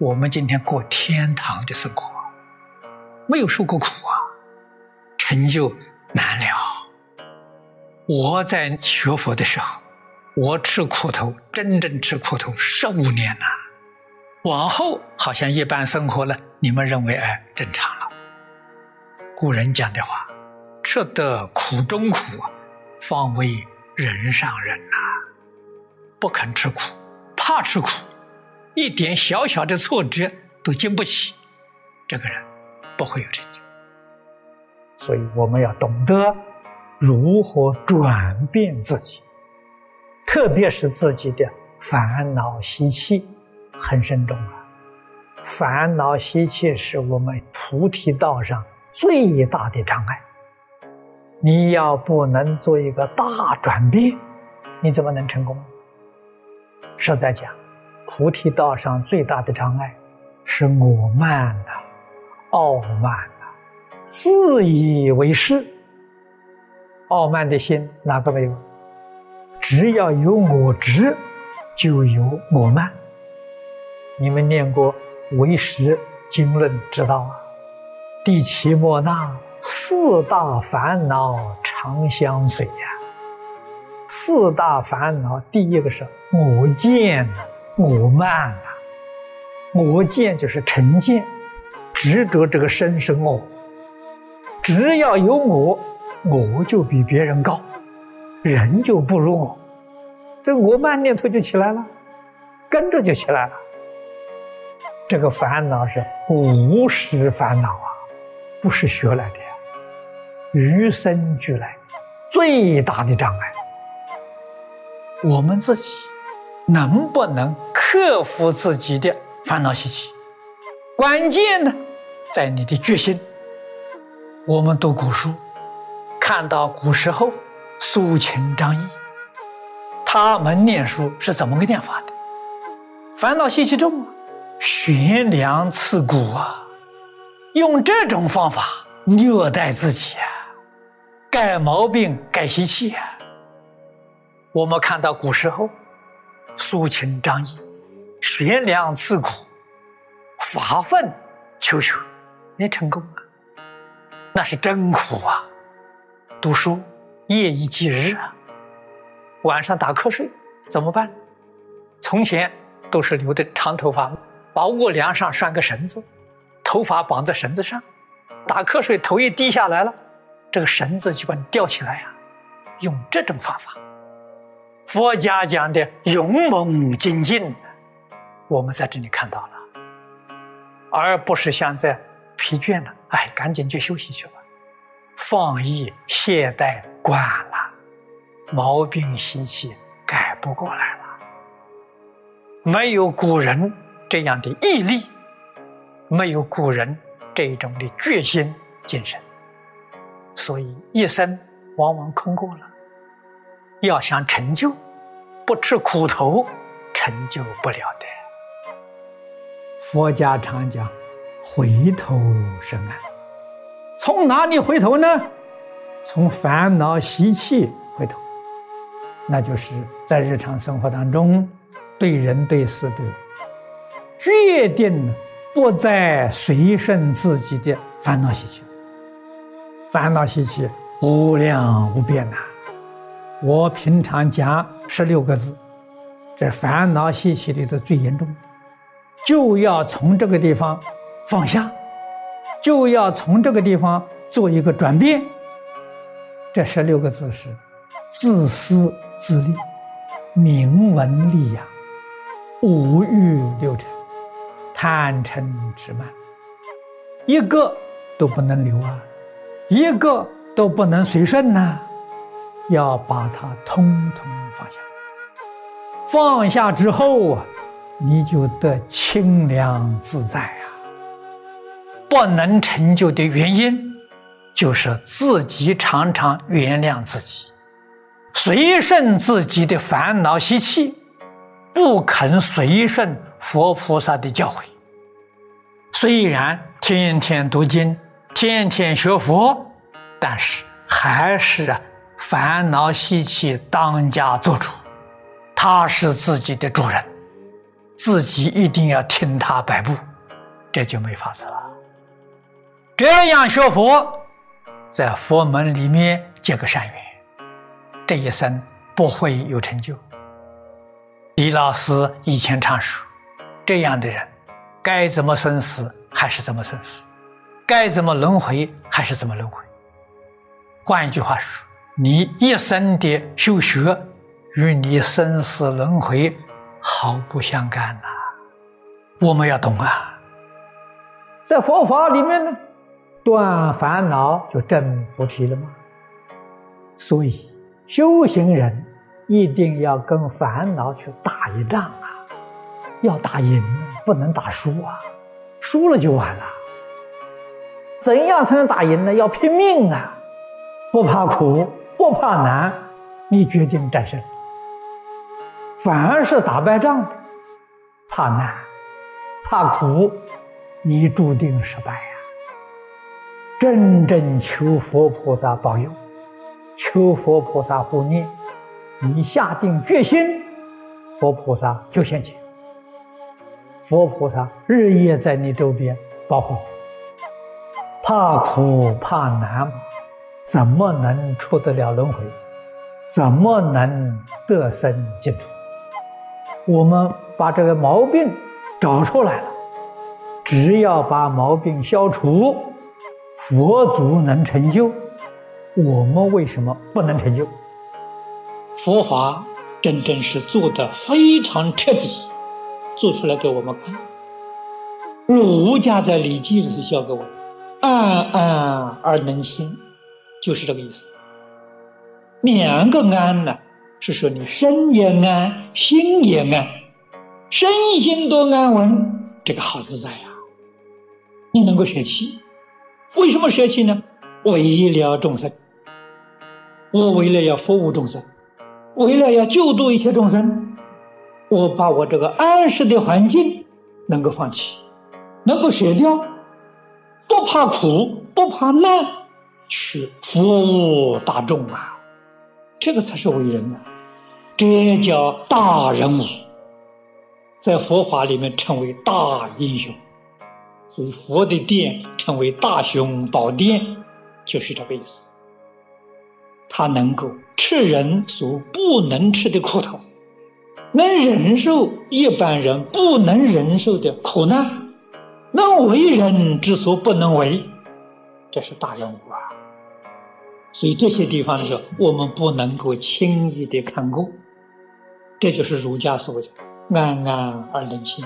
我们今天过天堂的生活，没有受过苦啊，成就难了。我在学佛的时候，我吃苦头，真正吃苦头十五年了。往后好像一般生活了，你们认为哎正常了。古人讲的话，吃得苦中苦，方为人上人呐。不肯吃苦，怕吃苦，一点小小的挫折都经不起，这个人不会有成就。所以我们要懂得如何转变自己，特别是自己的烦恼习气。很慎重啊！烦恼习气是我们菩提道上最大的障碍。你要不能做一个大转变，你怎么能成功？实在讲，菩提道上最大的障碍是我慢呐、傲慢呐、自以为是。傲慢的心哪个没有？只要有我执，就有我慢。你们念过《唯识经论》，知道啊？第七莫那四大烦恼常相随呀。四大烦恼，第一个是我见呐，我慢呐。我见就是成见，执着这个身是我。只要有我，我就比别人高，人就不如我，这我慢念头就起来了，跟着就起来了。这个烦恼是无始烦恼啊，不是学来的，与生俱来，最大的障碍。我们自己能不能克服自己的烦恼习气？关键呢，在你的决心。我们读古书，看到古时候苏秦、张仪，他们念书是怎么个念法的？烦恼习气重啊。悬梁刺股啊！用这种方法虐待自己啊，改毛病、改习气啊。我们看到古时候，苏秦、张仪悬梁刺股，发愤求学，也成功了。那是真苦啊！读书夜以继日啊，晚上打瞌睡怎么办？从前都是留的长头发。把卧梁上拴个绳子，头发绑在绳子上，打瞌睡头一低下来了，这个绳子就把你吊起来呀。用这种方法，佛家讲的勇猛精进，我们在这里看到了，而不是像在疲倦了，哎，赶紧去休息去吧，放逸懈怠惯了，毛病习气改不过来了，没有古人。这样的毅力，没有古人这种的决心精神，所以一生往往空过了。要想成就，不吃苦头，成就不了的。佛家常讲，回头是岸。从哪里回头呢？从烦恼习气回头，那就是在日常生活当中，对人对事对。决定不再随顺自己的烦恼习气，烦恼习气无量无边呐。我平常讲十六个字，这烦恼习气里头最严重，就要从这个地方放下，就要从这个地方做一个转变。这十六个字是：自私自利、名闻利养、五欲六尘。贪嗔痴慢，一个都不能留啊，一个都不能随顺呐，要把它通通放下。放下之后啊，你就得清凉自在啊。不能成就的原因，就是自己常常原谅自己，随顺自己的烦恼习气，不肯随顺佛菩萨的教诲。虽然天天读经，天天学佛，但是还是啊烦恼习气当家做主，他是自己的主人，自己一定要听他摆布，这就没法子了。这样学佛，在佛门里面结个善缘，这一生不会有成就。李老师以前常说，这样的人，该怎么生死还是怎么生死，该怎么轮回还是怎么轮回。换一句话说，你一生的修学与你生死轮回毫不相干呐。我们要懂啊，在佛法里面呢，断烦恼就证菩提了吗？所以修行人一定要跟烦恼去打一仗啊，要打赢，不能打输啊，输了就完了。怎样才能打赢呢？要拼命啊！不怕苦，不怕难，你决定战胜。凡是打败仗，怕难、怕苦，你注定失败呀。真正求佛菩萨保佑，求佛菩萨护念，你下定决心，佛菩萨就现前。佛菩萨日夜在你周边保护你。怕苦怕难。怎么能出得了轮回？怎么能得生净土？我们把这个毛病找出来了，只要把毛病消除，佛祖能成就，我们为什么不能成就？佛法真正是做的非常彻底，做出来给我们看。儒家在《礼记》里教给我：暗暗而能清。就是这个意思。两个安呢，是说你身也安，心也安，身心都安稳，这个好自在呀。你能够舍弃，为什么舍弃呢？为了众生，我为了要服务众生，为了要救度一切众生，我把我这个安适的环境能够放弃，能够舍掉，不怕苦，不怕难。去服务大众啊，这个才是伟人啊，这叫大人物，在佛法里面称为大英雄，所以佛的殿称为大雄宝殿，就是这个意思。他能够吃人所不能吃的苦头，能忍受一般人不能忍受的苦难，能为人之所不能为。这是大人物啊，所以这些地方的时候，我们不能够轻易的看过。这就是儒家所讲“安安而能亲”。